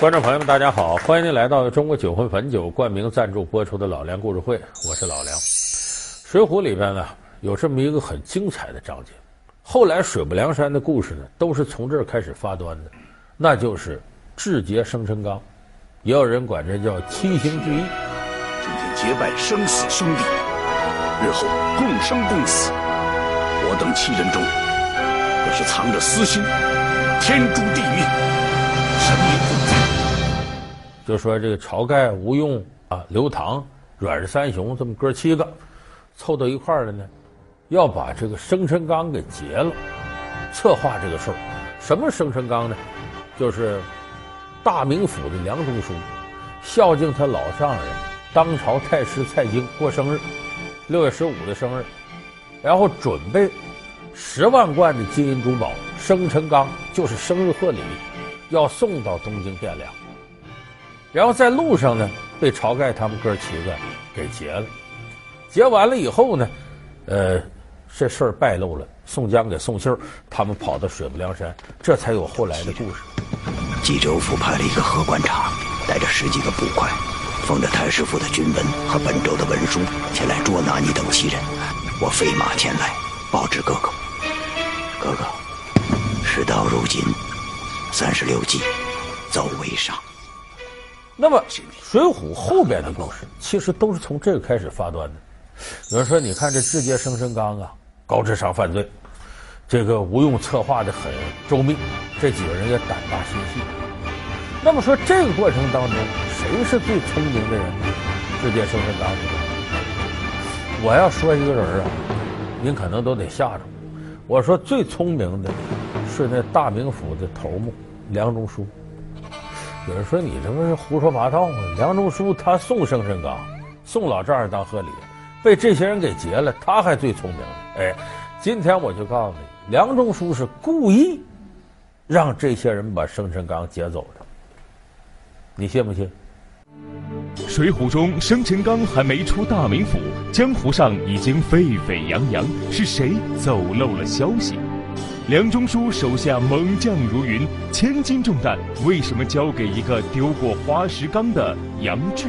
观众朋友们，大家好！欢迎您来到中国酒魂汾酒冠名赞助播出的《老梁故事会》，我是老梁。《水浒》里边呢有这么一个很精彩的章节，后来水泊梁山的故事呢都是从这儿开始发端的，那就是志结生辰纲，也有人管这叫七星聚义。今天结拜生死兄弟，日后共生共死。我等七人中，若是藏着私心，天诛地灭，神明。就说这个晁盖、吴用啊、刘唐、阮氏三雄这么哥七个凑到一块儿了呢，要把这个生辰纲给结了，策划这个事儿。什么生辰纲呢？就是大名府的梁中书孝敬他老丈人当朝太师蔡京过生日，六月十五的生日，然后准备十万贯的金银珠宝，生辰纲就是生日贺礼，要送到东京汴梁。然后在路上呢，被晁盖他们哥七个给劫了。劫完了以后呢，呃，这事儿败露了。宋江给送信儿，他们跑到水泊梁山，这才有后来的故事。冀州府派了一个河关察，带着十几个捕快，奉着太师府的军文和本州的文书前来捉拿你等七人。我飞马前来报知哥哥。哥哥，事到如今，三十六计，走为上。那么，《水浒》后边的故事其实都是从这个开始发端的。有人说：“你看这志结生辰纲啊，高智商犯罪，这个吴用策划的很周密，这几个人也胆大心细。”那么说这个过程当中，谁是最聪明的人呢？志结生辰纲，我要说一个人啊，您可能都得吓着。我说最聪明的是那大名府的头目梁中书。有人说你这不是胡说八道吗？梁中书他送生辰纲，送老丈人当贺礼，被这些人给劫了，他还最聪明。哎，今天我就告诉你，梁中书是故意让这些人把生辰纲劫走的，你信不信？水浒中生辰纲还没出大名府，江湖上已经沸沸扬扬，是谁走漏了消息？梁中书手下猛将如云，千斤重担为什么交给一个丢过花石纲的杨志？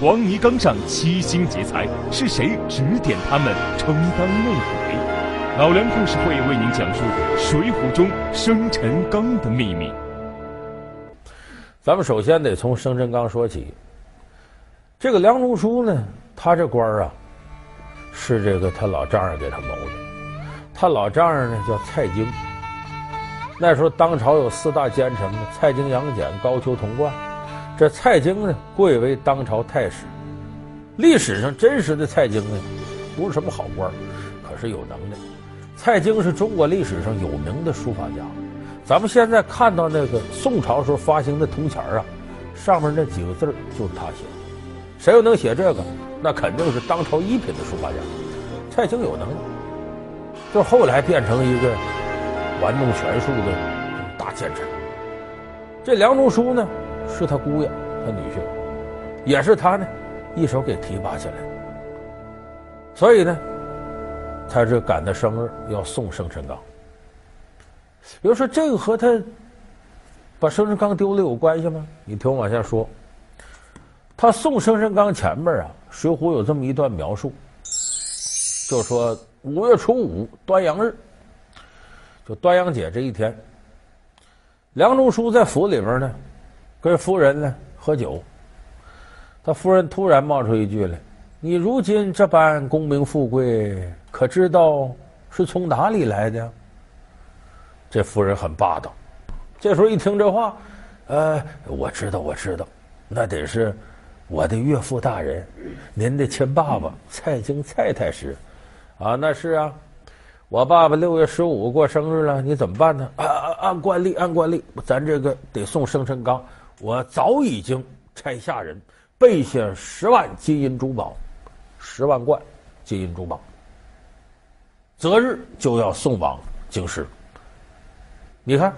黄泥冈上七星劫财，是谁指点他们充当内鬼？老梁故事会为您讲述《水浒》中生辰纲的秘密。咱们首先得从生辰纲说起。这个梁中书呢，他这官儿啊，是这个他老丈人给他谋的。他老丈人呢叫蔡京，那时候当朝有四大奸臣嘛，蔡京、杨戬、高俅、童贯。这蔡京呢贵为当朝太史，历史上真实的蔡京呢不是什么好官，可是有能耐。蔡京是中国历史上有名的书法家，咱们现在看到那个宋朝时候发行的铜钱啊，上面那几个字就是他写的。谁又能写这个？那肯定是当朝一品的书法家。蔡京有能耐。就后来变成一个玩弄权术的大奸臣。这梁中书呢，是他姑爷，他女婿，也是他呢一手给提拔起来。所以呢，他是赶他生日要送生辰纲。比如说这个和他把生辰纲丢了有关系吗？你听我往下说。他送生辰纲前面啊，《水浒》有这么一段描述，就说。五月初五，端阳日，就端阳节这一天，梁中书在府里边呢，跟夫人呢喝酒。他夫人突然冒出一句来：“你如今这般功名富贵，可知道是从哪里来的？”这夫人很霸道。这时候一听这话，呃，我知道，我知道，那得是我的岳父大人，您的亲爸爸蔡京蔡太师。啊，那是啊，我爸爸六月十五过生日了，你怎么办呢？按惯例，按惯例，咱这个得送生辰纲。我早已经差下人备下十万金银珠宝，十万贯金银珠宝，择日就要送往京师。你看，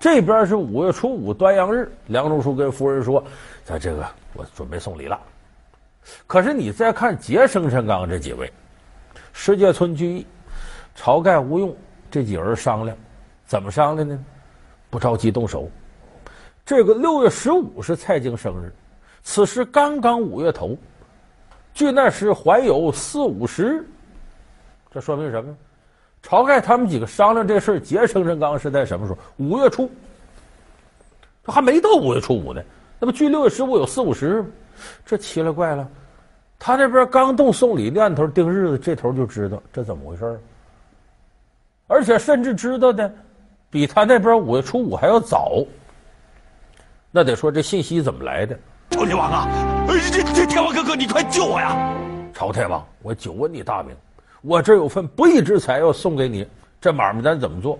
这边是五月初五端阳日，梁中书跟夫人说：“咱这个我准备送礼了。”可是你再看结生辰纲这几位。石碣村聚义，晁盖、吴用这几个人商量，怎么商量呢？不着急动手，这个六月十五是蔡京生日，此时刚刚五月头，距那时还有四五十，这说明什么？晁盖他们几个商量这事儿劫生辰纲是在什么时候？五月初，这还没到五月初五呢，那不距六月十五有四五十吗？这奇了怪了，他那边刚动送礼念头定日子，这头就知道这怎么回事，而且甚至知道的比他那边五月初五还要早。那得说这信息怎么来的？朝天王啊，这这天王哥哥，你快救我呀！朝天王，我久闻你大名，我这有份不义之财要送给你，这买卖咱怎么做？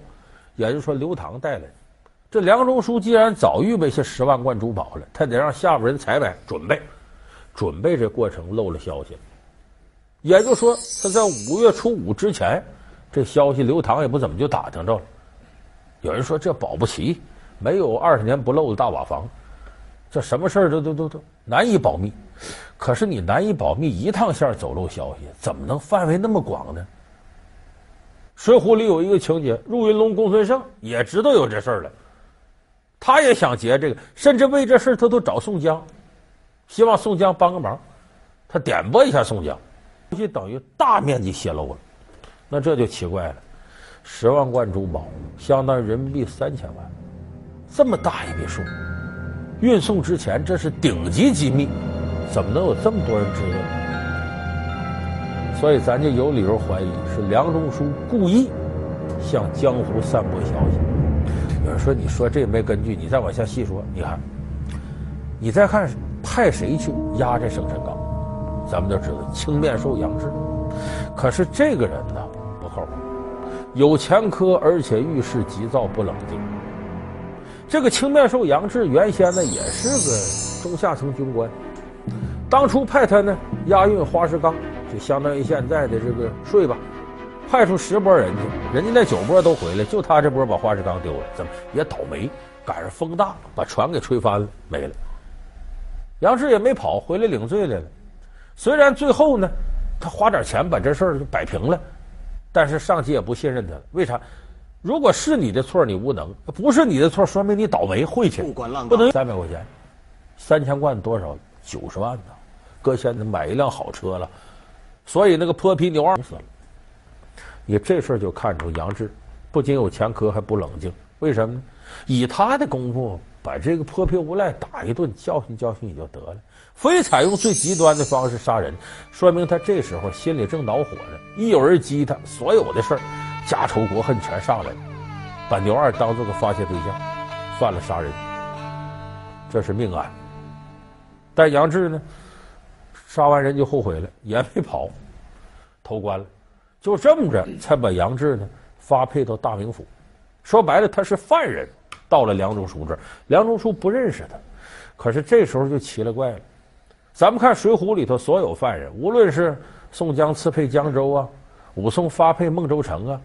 也就是说，刘唐带来，这梁中书既然早预备下十万贯珠宝了，他得让下边人采买准备，准备这过程漏了消息了。也就说，他在五月初五之前，这消息刘唐也不怎么就打听着了。有人说这保不齐。没有二十年不漏的大瓦房，这什么事儿都都都都难以保密。可是你难以保密，一趟线走漏消息，怎么能范围那么广呢？《水浒》里有一个情节，入云龙公孙胜也知道有这事儿了，他也想劫这个，甚至为这事他都找宋江，希望宋江帮个忙。他点拨一下宋江，就等于大面积泄露了。那这就奇怪了，十万贯珠宝相当于人民币三千万。这么大一笔数，运送之前这是顶级机密，怎么能有这么多人知道？所以咱就有理由怀疑是梁中书故意向江湖散播消息。有人说：“你说这也没根据。”你再往下细说，你看，你再看派谁去押这生辰纲，咱们就知道青面兽杨志。可是这个人呢，不靠谱，有前科，而且遇事急躁不冷静。这个青面兽杨志原先呢也是个中下层军官，当初派他呢押运花石纲，就相当于现在的这个税吧，派出十波人去，人家那九波都回来，就他这波把花石纲丢了，怎么也倒霉，赶上风大把船给吹翻了，没了。杨志也没跑，回来领罪来了。虽然最后呢，他花点钱把这事儿就摆平了，但是上级也不信任他了，为啥？如果是你的错，你无能；不是你的错，说明你倒霉晦气。不能三百块钱，三千贯多少？九十万呢？搁现在买一辆好车了，所以那个泼皮牛二死了。你这事儿就看出杨志不仅有前科，还不冷静。为什么呢？以他的功夫，把这个泼皮无赖打一顿，教训教训也就得了。非采用最极端的方式杀人，说明他这时候心里正恼火呢。一有人激他，所有的事儿。家仇国恨全上来了，把牛二当做个发泄对象，犯了杀人，这是命案。但杨志呢，杀完人就后悔了，也没跑，投官了。就这么着，才把杨志呢发配到大名府。说白了，他是犯人，到了梁中书这儿，梁中书不认识他。可是这时候就奇了怪了，咱们看《水浒》里头所有犯人，无论是宋江刺配江州啊，武松发配孟州城啊。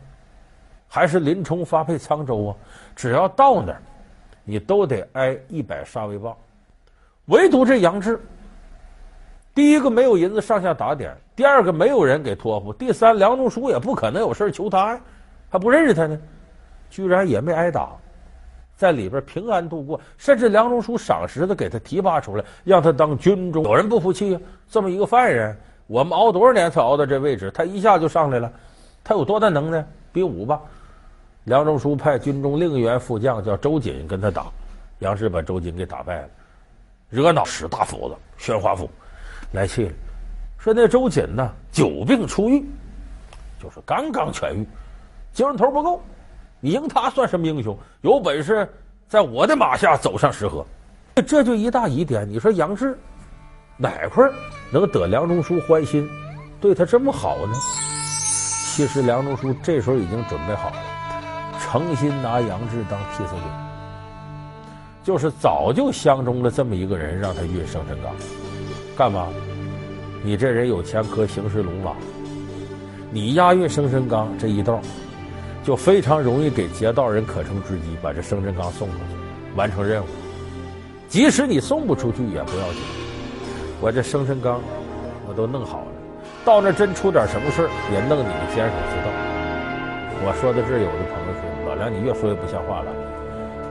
还是林冲发配沧州啊？只要到那儿，你都得挨一百杀威棒。唯独这杨志，第一个没有银子上下打点，第二个没有人给托付，第三梁中书也不可能有事求他呀，还不认识他呢，居然也没挨打，在里边平安度过，甚至梁中书赏识的给他提拔出来，让他当军中。有人不服气呀？这么一个犯人，我们熬多少年才熬到这位置，他一下就上来了，他有多大能耐？比武吧。梁中书派军中另一员副将叫周瑾跟他打，杨志把周瑾给打败了，惹恼使大斧子宣华府来气了，说那周瑾呢久病初愈，就是刚刚痊愈，精神头不够，你赢他算什么英雄？有本事在我的马下走上石河，这就一大疑点。你说杨志哪块能得梁中书欢心，对他这么好呢？其实梁中书这时候已经准备好了。诚心拿杨志当替死鬼，就是早就相中了这么一个人，让他运生辰纲，干嘛？你这人有前科，行事鲁莽，你押运生辰纲这一道，就非常容易给劫道人可乘之机，把这生辰纲送出去，完成任务。即使你送不出去也不要紧，我这生辰纲我都弄好了，到那真出点什么事也弄你们监守自盗。我说到这儿，有的朋友说。老梁，你越说越不像话了。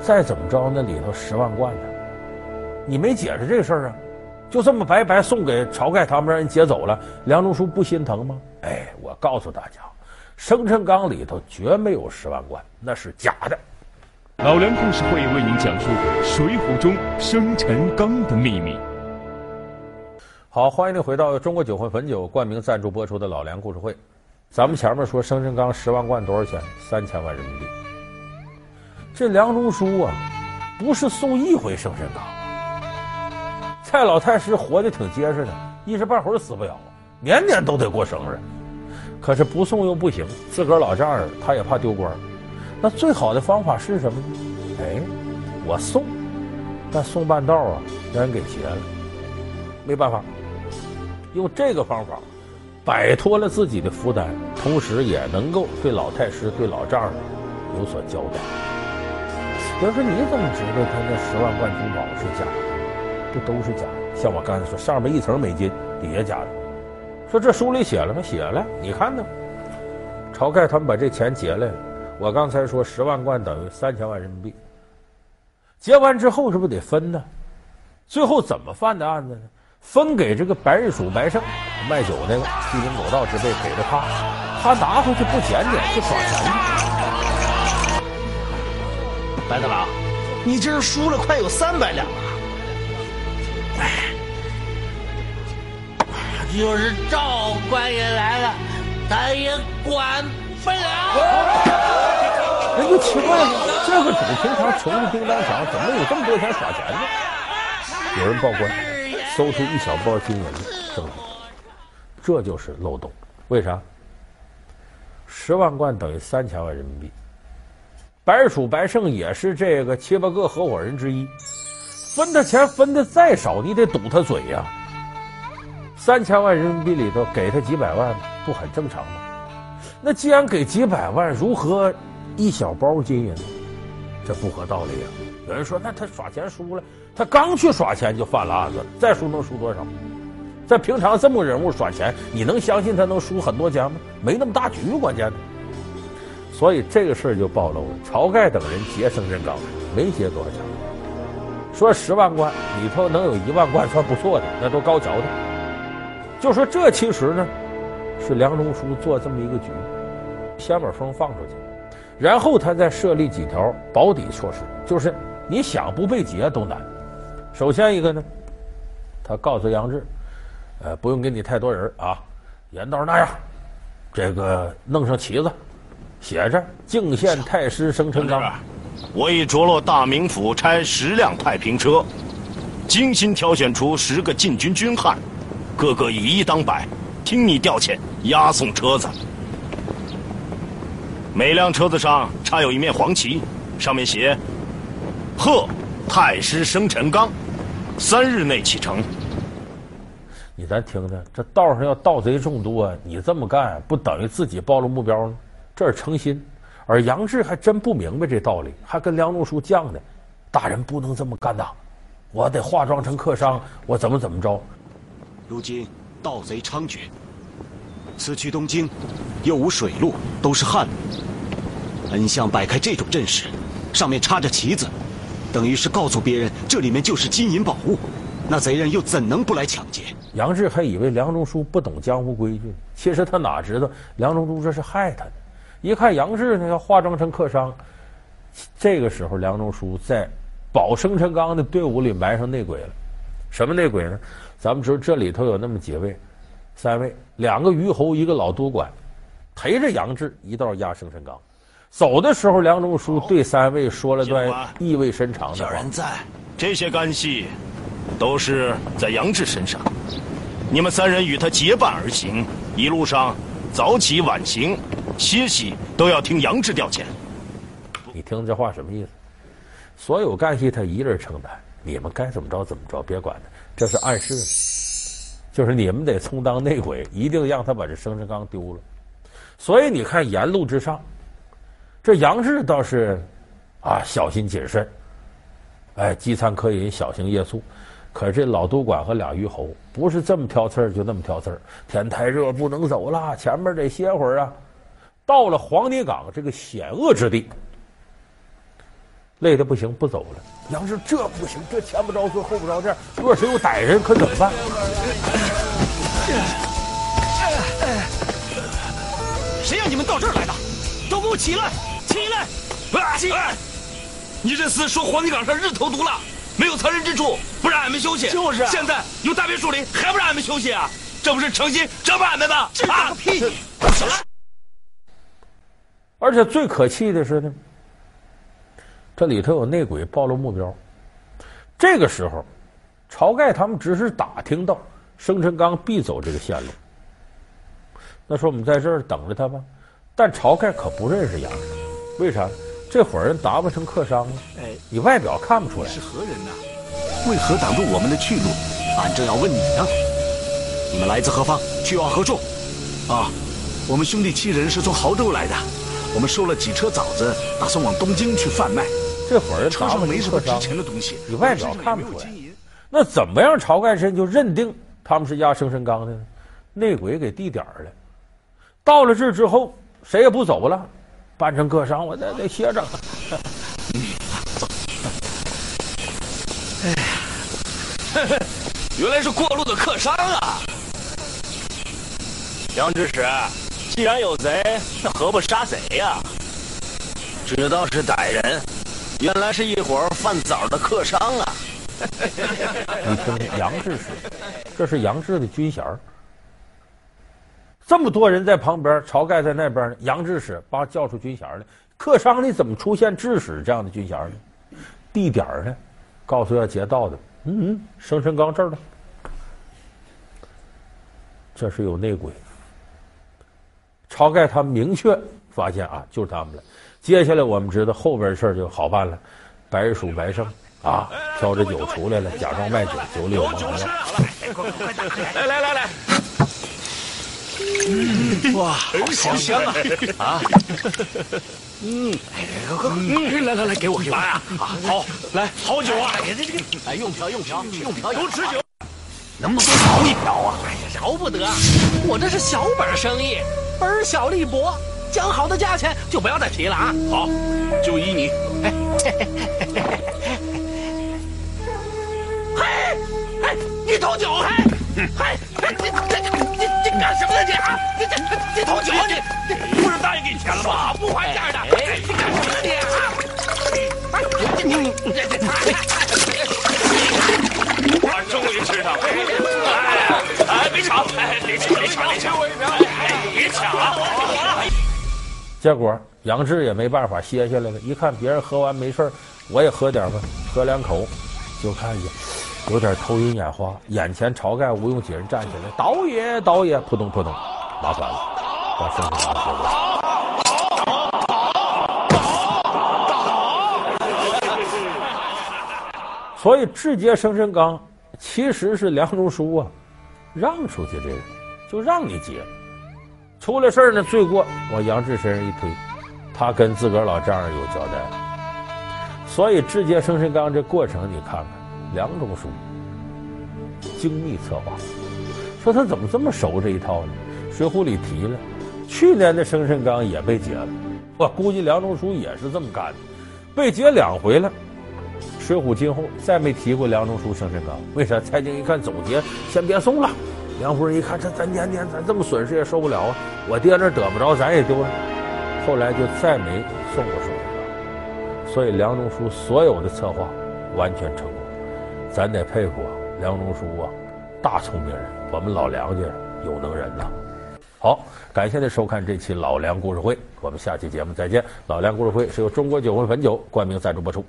再怎么着，那里头十万贯呢？你没解释这事儿啊？就这么白白送给晁盖他们，让人劫走了，梁中书不心疼吗？哎，我告诉大家，生辰纲里头绝没有十万贯，那是假的。老梁故事会为您讲述《水浒》中生辰纲的秘密。好，欢迎您回到中国酒魂汾酒冠名赞助播出的《老梁故事会》。咱们前面说生辰纲十万贯多少钱？三千万人民币。这梁中书啊，不是送一回生辰纲。蔡老太师活得挺结实的，一时半会儿死不了，年年都得过生日。可是不送又不行，自个儿老丈人他也怕丢官。那最好的方法是什么呢？哎，我送，但送半道啊，让人给劫了。没办法，用这个方法摆脱了自己的负担，同时也能够对老太师、对老丈人有所交代。要说你怎么知道他那十万贯珠宝是假的？这都是假的，像我刚才说，上面一层美金，底下假的。说这书里写了吗？写了，你看呢？晁盖他们把这钱劫来了。我刚才说十万贯等于三千万人民币，劫完之后是不是得分呢？最后怎么犯的案子呢？分给这个白日鼠白胜卖酒那个鸡鸣狗盗之辈给了他，他拿回去不捡捡，就耍钱去。白大郎，你这是输了快有三百两了。就是赵官爷来了，咱也管不了。人就奇怪了，这个主平常穷的叮当响，怎么有这么多钱耍钱呢？有人报官，搜出一小包金银证据，这就是漏洞。为啥？十万贯等于三千万人民币，白鼠白胜也是这个七八个合伙人之一，分他钱分的再少，你得堵他嘴呀、三千万人民币里头给他几百万，不很正常吗？那既然给几百万，如何一小包金银？这不合道理啊！有人说，那他耍钱输了，他刚去耍钱就犯了案子，再输能输多少？在平常这么人物耍钱，你能相信他能输很多钱吗？没那么大局，关键的。所以这个事儿就暴露了。晁盖等人劫生辰纲，没劫多少钱，说十万贯里头能有一万贯算不错的，那都高瞧的。就说这其实呢，是梁中书做这么一个局，先把风放出去，然后他再设立几条保底措施，就是你想不被劫都难。首先一个呢，他告诉杨志，呃，不用给你太多人啊，严道那样，这个弄上旗子，写着“敬献太师生辰纲”，我已着落大名府差十辆太平车，精心挑选出十个禁军军汉。个个以一当百，听你调遣，押送车子。每辆车子上插有一面黄旗，上面写“贺太师生辰纲”，三日内启程。你咱听听，这道上要盗贼众多，你这么干不等于自己暴露目标吗？这是诚心。而杨志还真不明白这道理，还跟梁中书犟呢。大人不能这么干呐，我得化妆成客商，我怎么怎么着。如今盗贼猖獗，此去东京又无水路，都是汉路。恩相摆开这种阵势，上面插着旗子，等于是告诉别人这里面就是金银宝物，那贼人又怎能不来抢劫？杨志还以为梁中书不懂江湖规矩，其实他哪知道梁中书这是害他的。一看杨志呢要化妆成客商，这个时候梁中书在保生辰纲的队伍里埋上内鬼了。什么内鬼呢？咱们知道这里头有那么几位，三位，两个虞侯，一个老督管，陪着杨志一道压生辰纲。走的时候，梁中书对三位说了段意味深长的话。小人在，这些干系都是在杨志身上。你们三人与他结伴而行，一路上早起晚行，歇息都要听杨志调遣。你听这话什么意思？所有干系他一人承担，你们该怎么着怎么着，别管他。这是暗示，就是你们得充当内鬼，一定让他把这生辰纲丢了。所以你看沿路之上，这杨志倒是啊小心谨慎，哎，饥餐渴饮，小心夜宿。可这老督管和俩虞侯不是这么挑刺儿，就那么挑刺儿。天太热，不能走了，前面得歇会儿啊。到了黄泥岗这个险恶之地，累得不行，不走了。杨志这不行，这前不着村后不着店，若是有歹人，可怎么办？谁让你们到这儿来的？都给我起来！起来！起来！你这厮说黄泥岗上日头毒辣，没有藏身之处，不让俺们休息。就是啊，现在有大别墅林，还不让俺们休息啊？这不是诚心折磨俺们吗？这个屁！起来而且最可气的是呢，这里头有内鬼暴露目标。这个时候，晁盖他们只是打听到生辰纲必走这个线路，那说我们在这儿等着他吧。但晁盖可不认识杨志，为啥？这伙人打扮成客商了，哎，你外表看不出来。是何人呢？为何挡住我们的去路？俺正要问你呢。你们来自何方？去往何处？啊，我们兄弟七人是从亳州来的。我们收了几车枣子，打算往东京去贩卖。这会儿车上没什么值钱的东西，你外表看不出来。那怎么样？晁盖先就认定他们是押生辰纲的呢？内鬼给递点儿了。到了这之后，谁也不走了，扮成客商，我在这歇着。嗯，走。哎呀，原来是过路的客商啊！杨知史。既然有贼，那何不杀贼呀？知道是歹人，原来是一伙贩枣的客商啊！你听，杨志使，这是杨志的军衔。这么多人在旁边，晁盖在那边呢，杨志使把叫出军衔来。客商你怎么出现志使这样的军衔呢？地点呢？告诉要劫道的。嗯嗯，生辰纲这儿呢。这是有内鬼。晁盖他明确发现啊，就是他们了。接下来我们知道后边的事儿就好办了。白鼠白胜啊，挑着酒出来了，假装卖酒，酒里有猛药。来来来来，嗯，哇，好香啊！啊，嗯，嗯，来来来，给我给我啊！好，来好酒啊！这这个，哎，用瓢用瓢用瓢，都吃酒，能不能多少一瓢啊？哎呀，饶不得！我这是小本生意。本小利薄，讲好的价钱就不要再提了啊！好，就依你。嘿，嘿，你偷酒！嘿，嘿，你这这你你干什么呢你啊？你这你偷酒你你不是答应给你钱了吗？不还价的！哎，你干什么你啊？哎，你你你这这我终于吃上了！哎哎，别抢！哎，别抢！别抢！别抢！别抢！结果杨志也没办法歇下来了。一看别人喝完没事我也喝点吧。喝两口，就看见有点头晕眼花。眼前晁盖吴用几人站起来，倒爷，倒爷，扑通扑通，麻烦了，把生辰纲接过来。所以智劫生辰纲其实是梁中书啊，让出去这个，就让你接。出了事儿呢，罪过往杨志身上一推，他跟自个儿老丈人有交代。所以智劫生辰纲这过程，你看看梁中书精密策划，说他怎么这么熟这一套呢？水浒里提了，去年的生辰纲也被劫了，我估计梁中书也是这么干的，被劫两回了。水浒今后再没提过梁中书生辰纲，为啥？蔡京一看总结，先别送了。梁夫人一看，这咱年年咱这么损失也受不了啊！我爹那得不着，咱也丢了。后来就再没送过生辰纲，所以梁中书所有的策划完全成功，咱得佩服梁中书啊，大聪明人，我们老梁家有能人呐。好，感谢您收看这期老梁故事会，我们下期节目再见。老梁故事会是由中国酒魂汾酒冠名赞助播出。